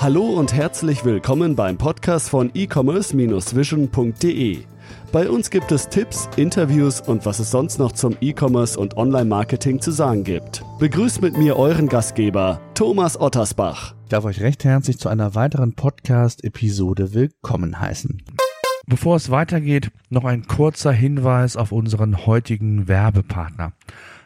Hallo und herzlich willkommen beim Podcast von e-commerce-vision.de. Bei uns gibt es Tipps, Interviews und was es sonst noch zum E-Commerce und Online-Marketing zu sagen gibt. Begrüßt mit mir euren Gastgeber, Thomas Ottersbach. Ich darf euch recht herzlich zu einer weiteren Podcast-Episode willkommen heißen. Bevor es weitergeht, noch ein kurzer Hinweis auf unseren heutigen Werbepartner.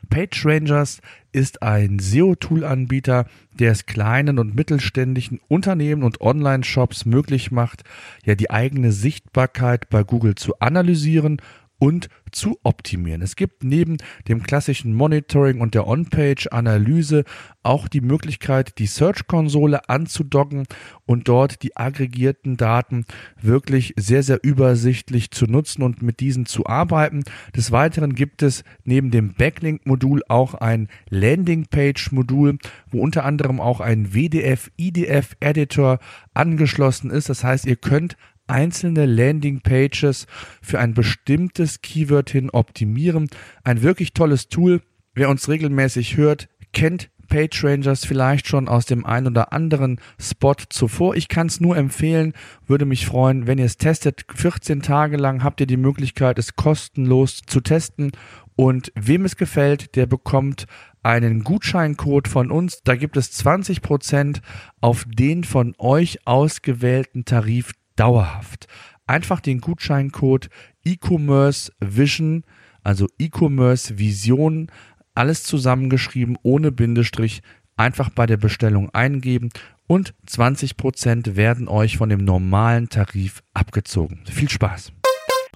PageRangers ist ein SEO-Tool-Anbieter, der es kleinen und mittelständischen Unternehmen und Online-Shops möglich macht, ja die eigene Sichtbarkeit bei Google zu analysieren und zu optimieren. Es gibt neben dem klassischen Monitoring und der On-Page-Analyse auch die Möglichkeit, die Search-Konsole anzudocken und dort die aggregierten Daten wirklich sehr, sehr übersichtlich zu nutzen und mit diesen zu arbeiten. Des Weiteren gibt es neben dem Backlink-Modul auch ein Landing-Page-Modul, wo unter anderem auch ein WDF-IDF-Editor angeschlossen ist. Das heißt, ihr könnt einzelne Landing-Pages für ein bestimmtes Keyword hin optimieren. Ein wirklich tolles Tool. Wer uns regelmäßig hört, kennt PageRangers vielleicht schon aus dem ein oder anderen Spot zuvor. Ich kann es nur empfehlen, würde mich freuen, wenn ihr es testet. 14 Tage lang habt ihr die Möglichkeit, es kostenlos zu testen. Und wem es gefällt, der bekommt einen Gutscheincode von uns. Da gibt es 20% auf den von euch ausgewählten Tarif dauerhaft. Einfach den Gutscheincode E-Commerce Vision, also E-Commerce Vision, alles zusammengeschrieben ohne Bindestrich, einfach bei der Bestellung eingeben und 20% werden euch von dem normalen Tarif abgezogen. Viel Spaß!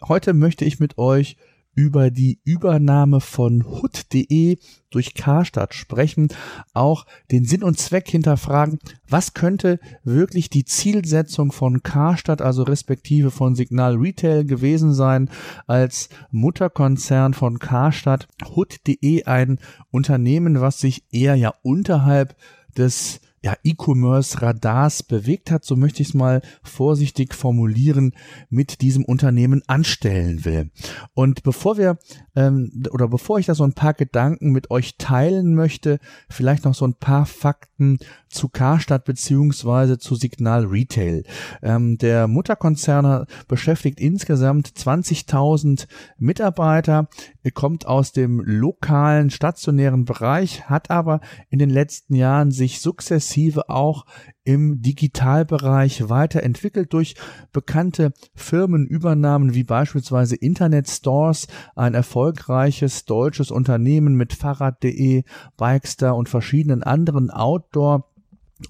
Heute möchte ich mit euch über die Übernahme von hut.de durch Karstadt sprechen, auch den Sinn und Zweck hinterfragen, was könnte wirklich die Zielsetzung von Karstadt, also respektive von Signal Retail gewesen sein, als Mutterkonzern von Karstadt, hut.de ein Unternehmen, was sich eher ja unterhalb des ja, E-Commerce-Radars bewegt hat, so möchte ich es mal vorsichtig formulieren, mit diesem Unternehmen anstellen will. Und bevor wir ähm, oder bevor ich da so ein paar Gedanken mit euch teilen möchte, vielleicht noch so ein paar Fakten zu Karstadt beziehungsweise zu Signal Retail. Ähm, der Mutterkonzern beschäftigt insgesamt 20.000 Mitarbeiter, kommt aus dem lokalen stationären Bereich, hat aber in den letzten Jahren sich sukzessive auch im Digitalbereich weiterentwickelt durch bekannte Firmenübernahmen wie beispielsweise Internet Stores, ein erfolgreiches deutsches Unternehmen mit Fahrrad.de, Bikester und verschiedenen anderen Outdoor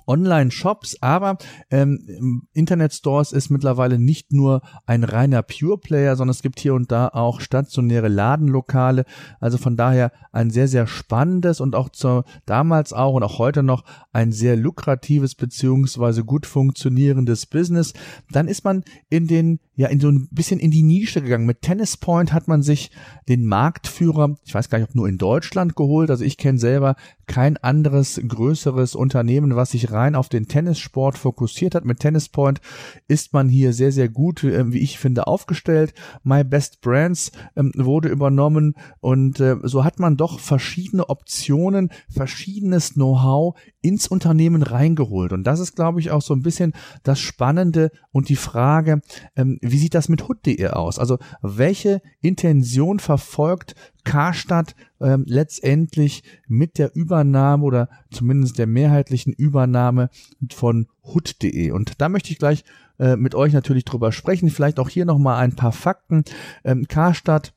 Online-Shops, aber ähm, Internet-Stores ist mittlerweile nicht nur ein reiner Pure-Player, sondern es gibt hier und da auch stationäre Ladenlokale. Also von daher ein sehr, sehr spannendes und auch zu, damals auch und auch heute noch ein sehr lukratives beziehungsweise gut funktionierendes Business. Dann ist man in den ja in so ein bisschen in die Nische gegangen. Mit Tennis Point hat man sich den Marktführer, ich weiß gar nicht, ob nur in Deutschland geholt. Also ich kenne selber kein anderes größeres Unternehmen, was sich rein auf den Tennissport fokussiert hat. Mit Tennis Point ist man hier sehr, sehr gut, äh, wie ich finde, aufgestellt. My Best Brands ähm, wurde übernommen und äh, so hat man doch verschiedene Optionen, verschiedenes Know-how ins Unternehmen reingeholt. Und das ist, glaube ich, auch so ein bisschen das Spannende und die Frage, ähm, wie sieht das mit Hood.de aus? Also welche Intention verfolgt Karstadt ähm, letztendlich mit der Übernahme oder zumindest der mehrheitlichen Übernahme von Hood.de? Und da möchte ich gleich äh, mit euch natürlich drüber sprechen. Vielleicht auch hier nochmal ein paar Fakten. Ähm, Karstadt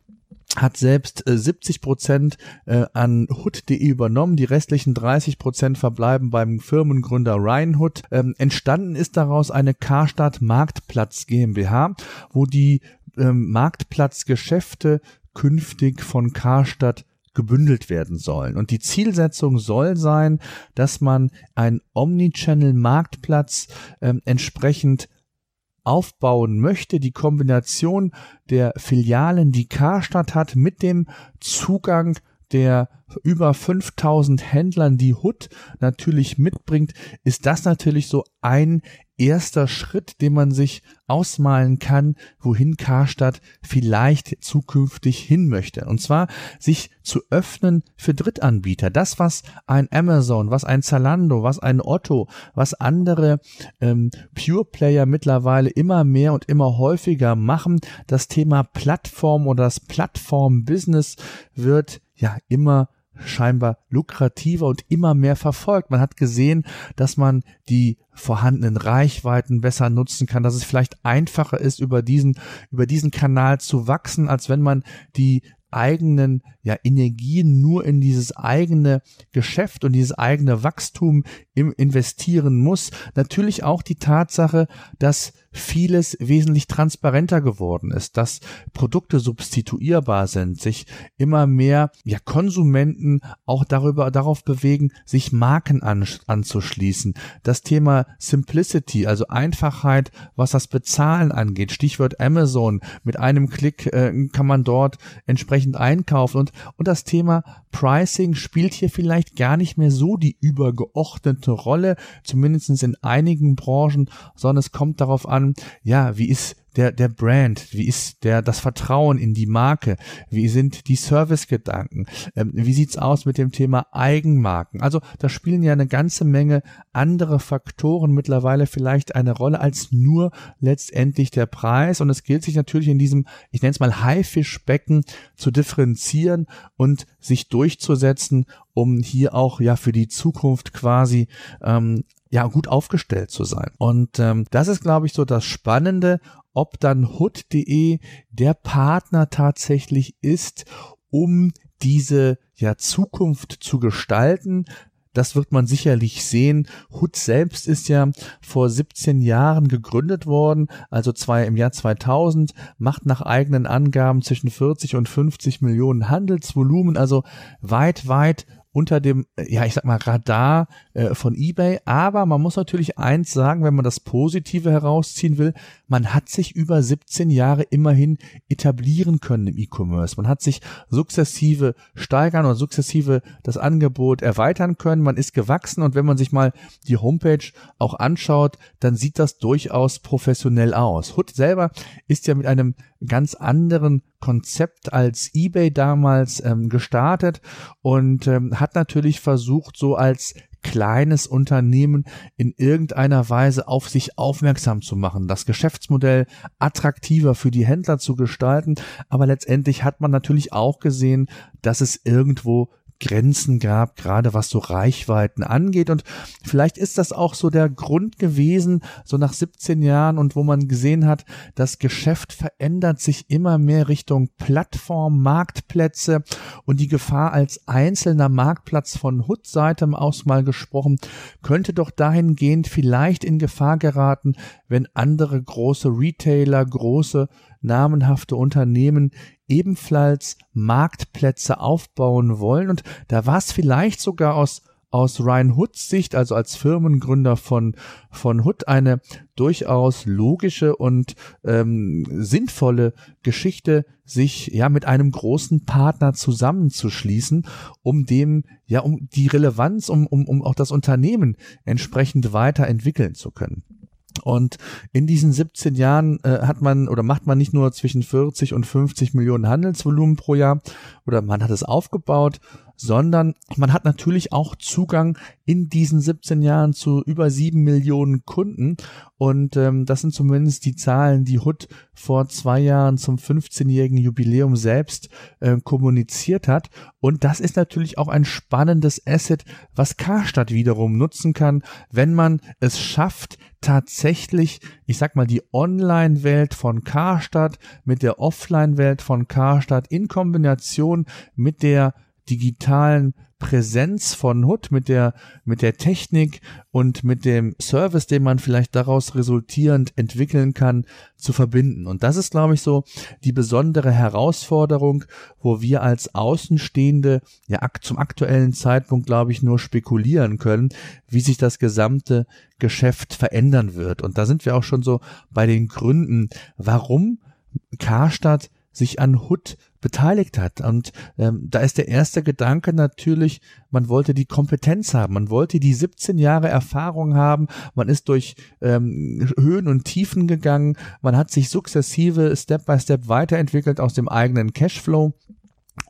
hat selbst äh, 70 Prozent äh, an Hood.de übernommen, die restlichen 30 Prozent verbleiben beim Firmengründer Ryan Hood. Ähm, entstanden ist daraus eine Karstadt Marktplatz GmbH, wo die ähm, Marktplatzgeschäfte künftig von Karstadt gebündelt werden sollen. Und die Zielsetzung soll sein, dass man einen Omnichannel-Marktplatz ähm, entsprechend aufbauen möchte, die Kombination der Filialen, die Karstadt hat, mit dem Zugang der über 5000 Händlern, die Hood natürlich mitbringt, ist das natürlich so ein erster Schritt, den man sich ausmalen kann, wohin Karstadt vielleicht zukünftig hin möchte. Und zwar sich zu öffnen für Drittanbieter. Das, was ein Amazon, was ein Zalando, was ein Otto, was andere ähm, Pure Player mittlerweile immer mehr und immer häufiger machen. Das Thema Plattform oder das Plattform-Business wird ja immer scheinbar lukrativer und immer mehr verfolgt. Man hat gesehen, dass man die vorhandenen Reichweiten besser nutzen kann, dass es vielleicht einfacher ist, über diesen, über diesen Kanal zu wachsen, als wenn man die eigenen ja, Energien nur in dieses eigene Geschäft und dieses eigene Wachstum im investieren muss. Natürlich auch die Tatsache, dass vieles wesentlich transparenter geworden ist, dass Produkte substituierbar sind, sich immer mehr ja, Konsumenten auch darüber darauf bewegen, sich Marken an, anzuschließen. Das Thema Simplicity, also Einfachheit, was das Bezahlen angeht, Stichwort Amazon, mit einem Klick äh, kann man dort entsprechend einkaufen und und, das Thema Pricing spielt hier vielleicht gar nicht mehr so die übergeordnete Rolle, zumindest in einigen Branchen, sondern es kommt darauf an, ja, wie ist der, der Brand? Wie ist der, das Vertrauen in die Marke? Wie sind die Servicegedanken? Ähm, wie sieht's aus mit dem Thema Eigenmarken? Also, da spielen ja eine ganze Menge andere Faktoren mittlerweile vielleicht eine Rolle als nur letztendlich der Preis. Und es gilt sich natürlich in diesem, ich nenne es mal Haifischbecken zu differenzieren und sich durchzusetzen, um hier auch ja für die Zukunft quasi ähm, ja gut aufgestellt zu sein. Und ähm, das ist, glaube ich, so das Spannende, ob dann hood.de der Partner tatsächlich ist, um diese ja Zukunft zu gestalten, das wird man sicherlich sehen. Hood selbst ist ja vor 17 Jahren gegründet worden, also zwei im Jahr 2000, macht nach eigenen Angaben zwischen 40 und 50 Millionen Handelsvolumen, also weit, weit unter dem, äh, ja, ich sag mal, Radar äh, von eBay. Aber man muss natürlich eins sagen, wenn man das Positive herausziehen will, man hat sich über 17 Jahre immerhin etablieren können im E-Commerce. Man hat sich sukzessive steigern und sukzessive das Angebot erweitern können. Man ist gewachsen und wenn man sich mal die Homepage auch anschaut, dann sieht das durchaus professionell aus. Hood selber ist ja mit einem ganz anderen Konzept als eBay damals ähm, gestartet und ähm, hat natürlich versucht, so als kleines Unternehmen in irgendeiner Weise auf sich aufmerksam zu machen, das Geschäftsmodell attraktiver für die Händler zu gestalten. Aber letztendlich hat man natürlich auch gesehen, dass es irgendwo Grenzen gab, gerade was so Reichweiten angeht. Und vielleicht ist das auch so der Grund gewesen, so nach 17 Jahren und wo man gesehen hat, das Geschäft verändert sich immer mehr Richtung Plattform, Marktplätze und die Gefahr als einzelner Marktplatz von Hood-Seite aus mal gesprochen, könnte doch dahingehend vielleicht in Gefahr geraten, wenn andere große Retailer, große namenhafte Unternehmen ebenfalls Marktplätze aufbauen wollen. Und da war es vielleicht sogar aus aus Ryan Hoods Sicht, also als Firmengründer von, von Hood, eine durchaus logische und ähm, sinnvolle Geschichte, sich ja mit einem großen Partner zusammenzuschließen, um dem, ja, um die Relevanz, um, um, um auch das Unternehmen entsprechend weiterentwickeln zu können. Und in diesen 17 Jahren äh, hat man oder macht man nicht nur zwischen 40 und 50 Millionen Handelsvolumen pro Jahr oder man hat es aufgebaut, sondern man hat natürlich auch Zugang in diesen 17 Jahren zu über 7 Millionen Kunden. Und ähm, das sind zumindest die Zahlen, die Hood vor zwei Jahren zum 15-jährigen Jubiläum selbst äh, kommuniziert hat. Und das ist natürlich auch ein spannendes Asset, was Karstadt wiederum nutzen kann, wenn man es schafft, tatsächlich, ich sag mal, die Online-Welt von Karstadt mit der Offline-Welt von Karstadt in Kombination mit der digitalen Präsenz von Hood, mit der, mit der Technik und mit dem Service, den man vielleicht daraus resultierend entwickeln kann, zu verbinden. Und das ist, glaube ich, so die besondere Herausforderung, wo wir als Außenstehende ja zum aktuellen Zeitpunkt, glaube ich, nur spekulieren können, wie sich das gesamte Geschäft verändern wird. Und da sind wir auch schon so bei den Gründen, warum Karstadt sich an Hood beteiligt hat. Und ähm, da ist der erste Gedanke natürlich, man wollte die Kompetenz haben, man wollte die 17 Jahre Erfahrung haben, man ist durch ähm, Höhen und Tiefen gegangen, man hat sich sukzessive Step by Step weiterentwickelt aus dem eigenen Cashflow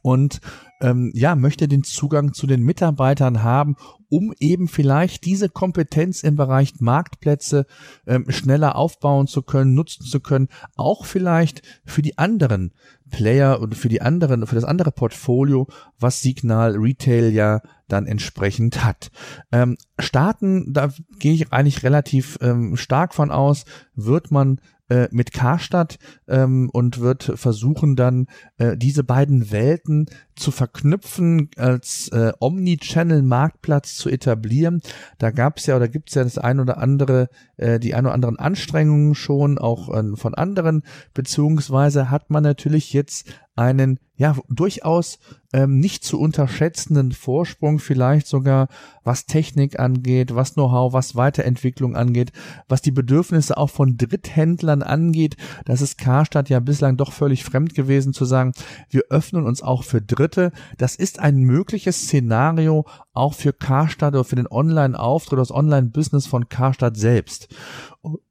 und ähm, ja, möchte den Zugang zu den Mitarbeitern haben, um eben vielleicht diese Kompetenz im Bereich Marktplätze ähm, schneller aufbauen zu können, nutzen zu können, auch vielleicht für die anderen Player oder für die anderen, für das andere Portfolio, was Signal Retail ja dann entsprechend hat. Ähm, starten, da gehe ich eigentlich relativ ähm, stark von aus, wird man äh, mit Karstadt ähm, und wird versuchen dann äh, diese beiden Welten zu verknüpfen, als äh, Omni-Channel-Marktplatz zu etablieren. Da gab es ja oder gibt es ja das ein oder andere, äh, die ein oder anderen Anstrengungen schon auch äh, von anderen, beziehungsweise hat man natürlich jetzt einen ja durchaus ähm, nicht zu unterschätzenden Vorsprung, vielleicht sogar was Technik angeht, was Know-how, was Weiterentwicklung angeht, was die Bedürfnisse auch von Dritthändlern angeht. Das ist Karstadt ja bislang doch völlig fremd gewesen zu sagen, wir öffnen uns auch für Dritte. Das ist ein mögliches Szenario auch für Karstadt oder für den Online-Auftritt, das Online-Business von Karstadt selbst.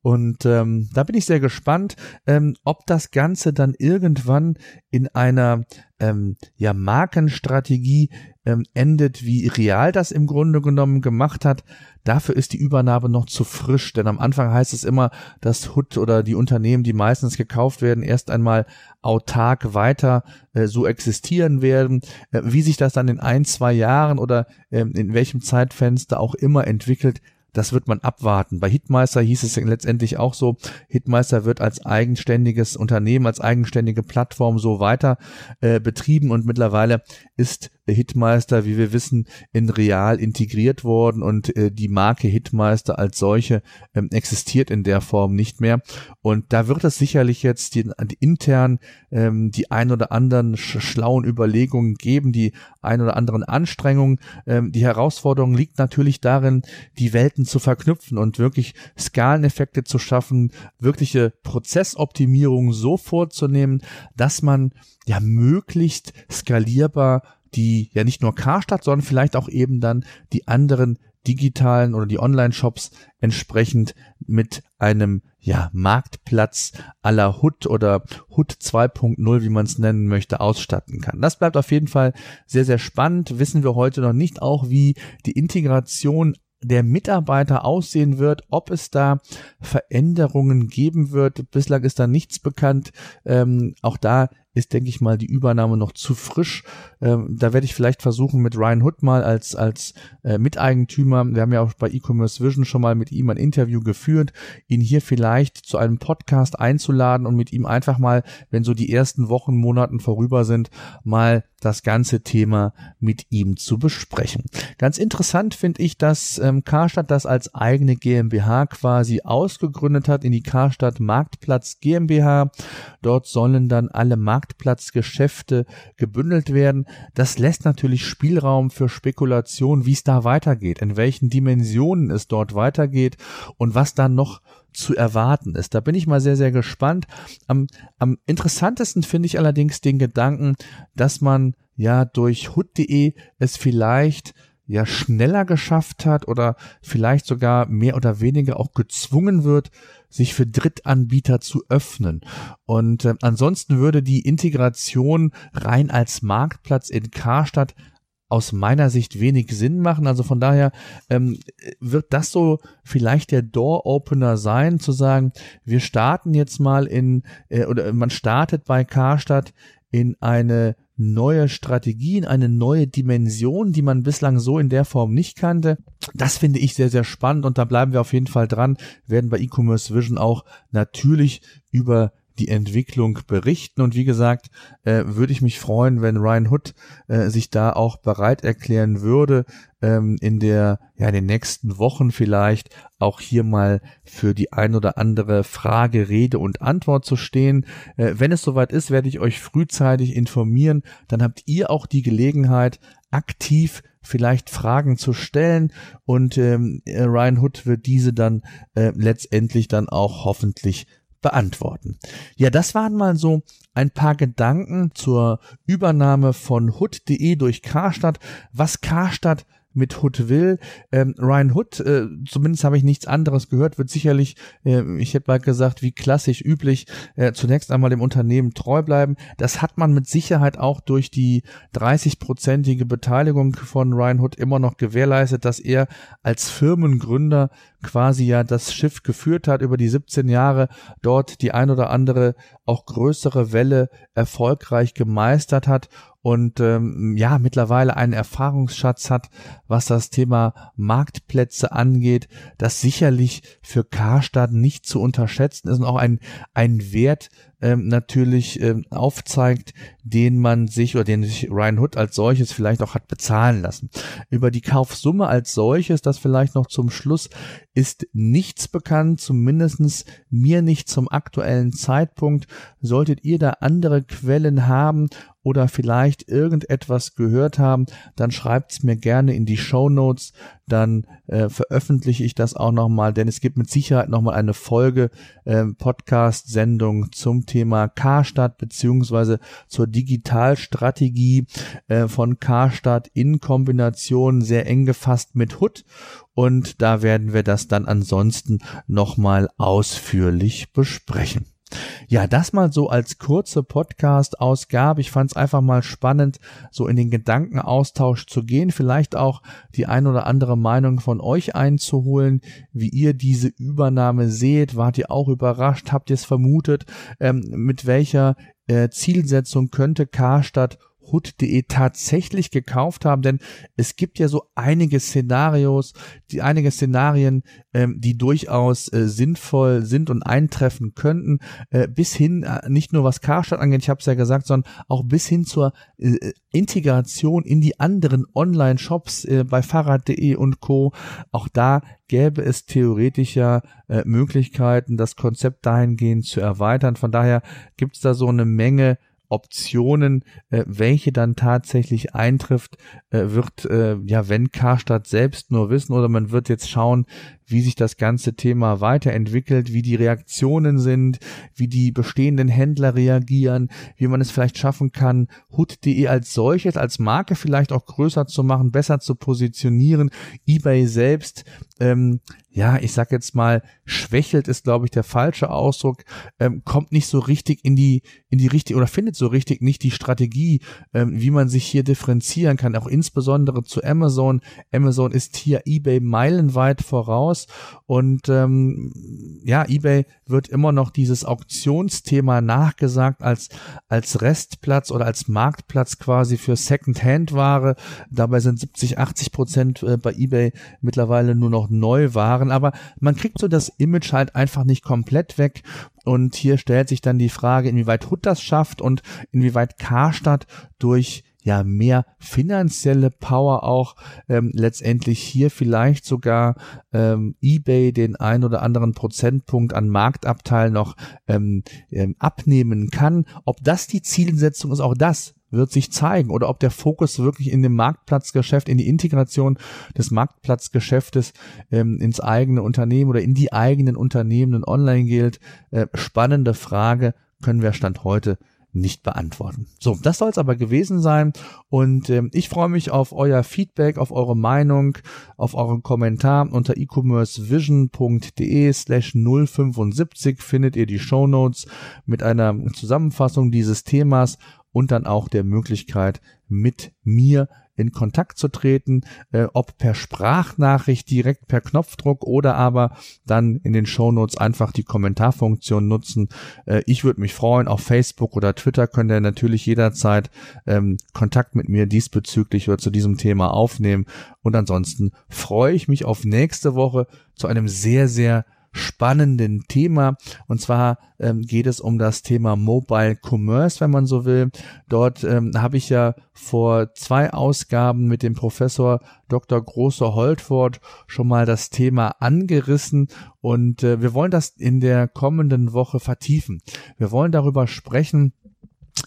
Und ähm, da bin ich sehr gespannt, ähm, ob das Ganze dann irgendwann in einer ähm, ja, Markenstrategie ähm, endet, wie Real das im Grunde genommen gemacht hat. Dafür ist die Übernahme noch zu frisch, denn am Anfang heißt es immer, dass HUD oder die Unternehmen, die meistens gekauft werden, erst einmal autark weiter äh, so existieren werden. Äh, wie sich das dann in ein, zwei Jahren oder äh, in welchem Zeitfenster auch immer entwickelt, das wird man abwarten. Bei Hitmeister hieß es letztendlich auch so, Hitmeister wird als eigenständiges Unternehmen, als eigenständige Plattform so weiter äh, betrieben und mittlerweile ist Hitmeister, wie wir wissen, in Real integriert worden und äh, die Marke Hitmeister als solche ähm, existiert in der Form nicht mehr. Und da wird es sicherlich jetzt die, die intern ähm, die ein oder anderen sch schlauen Überlegungen geben, die ein oder anderen Anstrengungen. Ähm, die Herausforderung liegt natürlich darin, die Welten zu verknüpfen und wirklich Skaleneffekte zu schaffen, wirkliche Prozessoptimierungen so vorzunehmen, dass man ja möglichst skalierbar die ja nicht nur Karstadt, sondern vielleicht auch eben dann die anderen digitalen oder die Online-Shops entsprechend mit einem ja Marktplatz aller Hood oder Hood 2.0, wie man es nennen möchte, ausstatten kann. Das bleibt auf jeden Fall sehr sehr spannend. Wissen wir heute noch nicht auch, wie die Integration der Mitarbeiter aussehen wird, ob es da Veränderungen geben wird. Bislang ist da nichts bekannt. Ähm, auch da ist, denke ich mal, die Übernahme noch zu frisch. Ähm, da werde ich vielleicht versuchen, mit Ryan Hood mal als, als äh, Miteigentümer, wir haben ja auch bei E-Commerce Vision schon mal mit ihm ein Interview geführt, ihn hier vielleicht zu einem Podcast einzuladen und mit ihm einfach mal, wenn so die ersten Wochen, Monaten vorüber sind, mal das ganze Thema mit ihm zu besprechen. Ganz interessant finde ich, dass ähm, Karstadt das als eigene GmbH quasi ausgegründet hat in die Karstadt Marktplatz GmbH. Dort sollen dann alle Marktplatzgeschäfte gebündelt werden. Das lässt natürlich Spielraum für Spekulation, wie es da weitergeht, in welchen Dimensionen es dort weitergeht und was dann noch zu erwarten ist. Da bin ich mal sehr, sehr gespannt. Am, am interessantesten finde ich allerdings den Gedanken, dass man ja durch hood.de es vielleicht ja schneller geschafft hat oder vielleicht sogar mehr oder weniger auch gezwungen wird, sich für Drittanbieter zu öffnen. Und äh, ansonsten würde die Integration rein als Marktplatz in Karstadt aus meiner Sicht wenig Sinn machen. Also von daher ähm, wird das so vielleicht der Door-Opener sein, zu sagen, wir starten jetzt mal in, äh, oder man startet bei Karstadt in eine neue Strategie, in eine neue Dimension, die man bislang so in der Form nicht kannte. Das finde ich sehr, sehr spannend und da bleiben wir auf jeden Fall dran, werden bei E-Commerce Vision auch natürlich über die Entwicklung berichten. Und wie gesagt, äh, würde ich mich freuen, wenn Ryan Hood äh, sich da auch bereit erklären würde, ähm, in der, ja, in den nächsten Wochen vielleicht auch hier mal für die ein oder andere Frage, Rede und Antwort zu stehen. Äh, wenn es soweit ist, werde ich euch frühzeitig informieren. Dann habt ihr auch die Gelegenheit, aktiv vielleicht Fragen zu stellen und ähm, Ryan Hood wird diese dann äh, letztendlich dann auch hoffentlich beantworten. Ja, das waren mal so ein paar Gedanken zur Übernahme von Hood.de durch Karstadt, was Karstadt mit Hood will. Ähm, Ryan Hood, äh, zumindest habe ich nichts anderes gehört, wird sicherlich, äh, ich hätte mal gesagt, wie klassisch üblich, äh, zunächst einmal dem Unternehmen treu bleiben. Das hat man mit Sicherheit auch durch die 30-prozentige Beteiligung von Ryan Hood immer noch gewährleistet, dass er als Firmengründer quasi ja das Schiff geführt hat über die 17 Jahre, dort die ein oder andere auch größere Welle erfolgreich gemeistert hat und ähm, ja mittlerweile einen Erfahrungsschatz hat, was das Thema Marktplätze angeht, das sicherlich für Karstadt nicht zu unterschätzen ist und auch ein, ein Wert ähm, natürlich ähm, aufzeigt, den man sich oder den sich Ryan Hood als solches vielleicht auch hat bezahlen lassen. Über die Kaufsumme als solches, das vielleicht noch zum Schluss, ist nichts bekannt, zumindestens mir nicht zum aktuellen Zeitpunkt. Solltet ihr da andere Quellen haben oder vielleicht irgendetwas gehört haben, dann schreibt's mir gerne in die Show Notes, dann äh, veröffentliche ich das auch nochmal, denn es gibt mit Sicherheit nochmal eine Folge äh, Podcast-Sendung zum Thema Karstadt beziehungsweise zur Digitalstrategie äh, von Karstadt in Kombination sehr eng gefasst mit HUD und da werden wir das dann ansonsten nochmal ausführlich besprechen. Ja, das mal so als kurze Podcast-Ausgabe. Ich fand es einfach mal spannend, so in den Gedankenaustausch zu gehen, vielleicht auch die ein oder andere Meinung von euch einzuholen, wie ihr diese Übernahme seht. Wart ihr auch überrascht? Habt ihr es vermutet? Ähm, mit welcher äh, Zielsetzung könnte Karstadt Hood.de tatsächlich gekauft haben, denn es gibt ja so einige Szenarios, die einige Szenarien, ähm, die durchaus äh, sinnvoll sind und eintreffen könnten, äh, bis hin äh, nicht nur was Karstadt angeht, ich habe es ja gesagt, sondern auch bis hin zur äh, Integration in die anderen Online-Shops äh, bei Fahrrad.de und Co. Auch da gäbe es theoretisch ja äh, Möglichkeiten, das Konzept dahingehend zu erweitern. Von daher gibt es da so eine Menge Optionen, äh, welche dann tatsächlich eintrifft, äh, wird äh, ja, wenn Karstadt selbst nur wissen oder man wird jetzt schauen, wie sich das ganze Thema weiterentwickelt, wie die Reaktionen sind, wie die bestehenden Händler reagieren, wie man es vielleicht schaffen kann, Hood.de als solches, als Marke vielleicht auch größer zu machen, besser zu positionieren, eBay selbst, ähm, ja, ich sag jetzt mal, schwächelt ist, glaube ich, der falsche Ausdruck, ähm, kommt nicht so richtig in die, in die richtige, oder findet so richtig nicht die Strategie, ähm, wie man sich hier differenzieren kann, auch insbesondere zu Amazon. Amazon ist hier eBay meilenweit voraus aus. Und ähm, ja, eBay wird immer noch dieses Auktionsthema nachgesagt als, als Restplatz oder als Marktplatz quasi für Second-Hand-Ware. Dabei sind 70, 80 Prozent äh, bei eBay mittlerweile nur noch Neuwaren. Aber man kriegt so das Image halt einfach nicht komplett weg. Und hier stellt sich dann die Frage, inwieweit Hood das schafft und inwieweit Karstadt durch ja mehr finanzielle Power auch ähm, letztendlich hier vielleicht sogar ähm, eBay den ein oder anderen Prozentpunkt an Marktabteil noch ähm, ähm, abnehmen kann. Ob das die Zielsetzung ist, auch das wird sich zeigen oder ob der Fokus wirklich in dem Marktplatzgeschäft, in die Integration des Marktplatzgeschäftes ähm, ins eigene Unternehmen oder in die eigenen Unternehmen online gilt. Äh, spannende Frage, können wir Stand heute nicht beantworten. So, das soll es aber gewesen sein und ähm, ich freue mich auf euer Feedback, auf eure Meinung, auf euren Kommentar unter e-commercevision.de slash 075 findet ihr die Show Notes mit einer Zusammenfassung dieses Themas und dann auch der Möglichkeit mit mir in Kontakt zu treten, äh, ob per Sprachnachricht direkt per Knopfdruck oder aber dann in den Shownotes einfach die Kommentarfunktion nutzen. Äh, ich würde mich freuen. Auf Facebook oder Twitter könnt ihr natürlich jederzeit ähm, Kontakt mit mir diesbezüglich oder zu diesem Thema aufnehmen. Und ansonsten freue ich mich auf nächste Woche zu einem sehr, sehr spannenden Thema. Und zwar ähm, geht es um das Thema Mobile Commerce, wenn man so will. Dort ähm, habe ich ja vor zwei Ausgaben mit dem Professor Dr. Großer Holtford schon mal das Thema angerissen und äh, wir wollen das in der kommenden Woche vertiefen. Wir wollen darüber sprechen,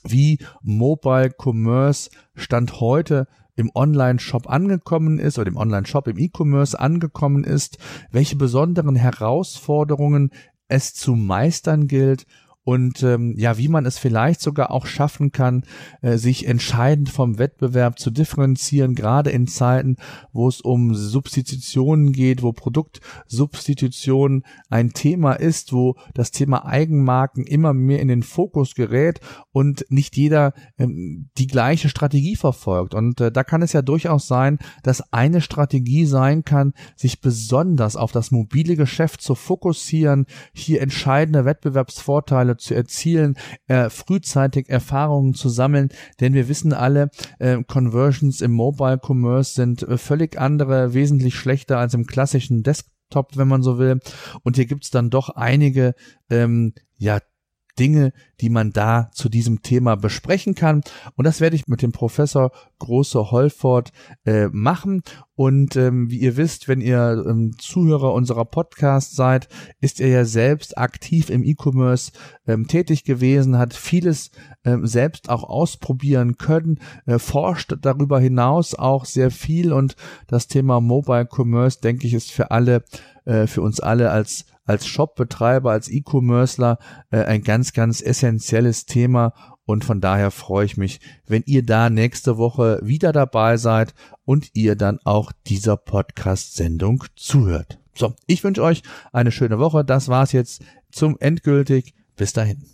wie Mobile Commerce Stand heute im Online-Shop angekommen ist oder im Online-Shop im E-Commerce angekommen ist, welche besonderen Herausforderungen es zu meistern gilt und ähm, ja, wie man es vielleicht sogar auch schaffen kann, äh, sich entscheidend vom Wettbewerb zu differenzieren, gerade in Zeiten, wo es um Substitutionen geht, wo Produktsubstitution ein Thema ist, wo das Thema Eigenmarken immer mehr in den Fokus gerät und nicht jeder ähm, die gleiche Strategie verfolgt. Und äh, da kann es ja durchaus sein, dass eine Strategie sein kann, sich besonders auf das mobile Geschäft zu fokussieren, hier entscheidende Wettbewerbsvorteile Vorteile zu erzielen, äh, frühzeitig Erfahrungen zu sammeln, denn wir wissen alle, äh, Conversions im Mobile Commerce sind äh, völlig andere, wesentlich schlechter als im klassischen Desktop, wenn man so will. Und hier gibt's dann doch einige ähm, ja Dinge, die man da zu diesem Thema besprechen kann. Und das werde ich mit dem Professor Große Holford äh, machen. Und ähm, wie ihr wisst, wenn ihr ähm, Zuhörer unserer Podcast seid, ist er ja selbst aktiv im E-Commerce ähm, tätig gewesen, hat vieles ähm, selbst auch ausprobieren können, äh, forscht darüber hinaus auch sehr viel und das Thema Mobile Commerce, denke ich, ist für alle, äh, für uns alle als als Shopbetreiber, als E-Commercer äh, ein ganz, ganz essentielles Thema und von daher freue ich mich, wenn ihr da nächste Woche wieder dabei seid und ihr dann auch dieser Podcast-Sendung zuhört. So, ich wünsche euch eine schöne Woche. Das war's jetzt zum endgültig. Bis dahin.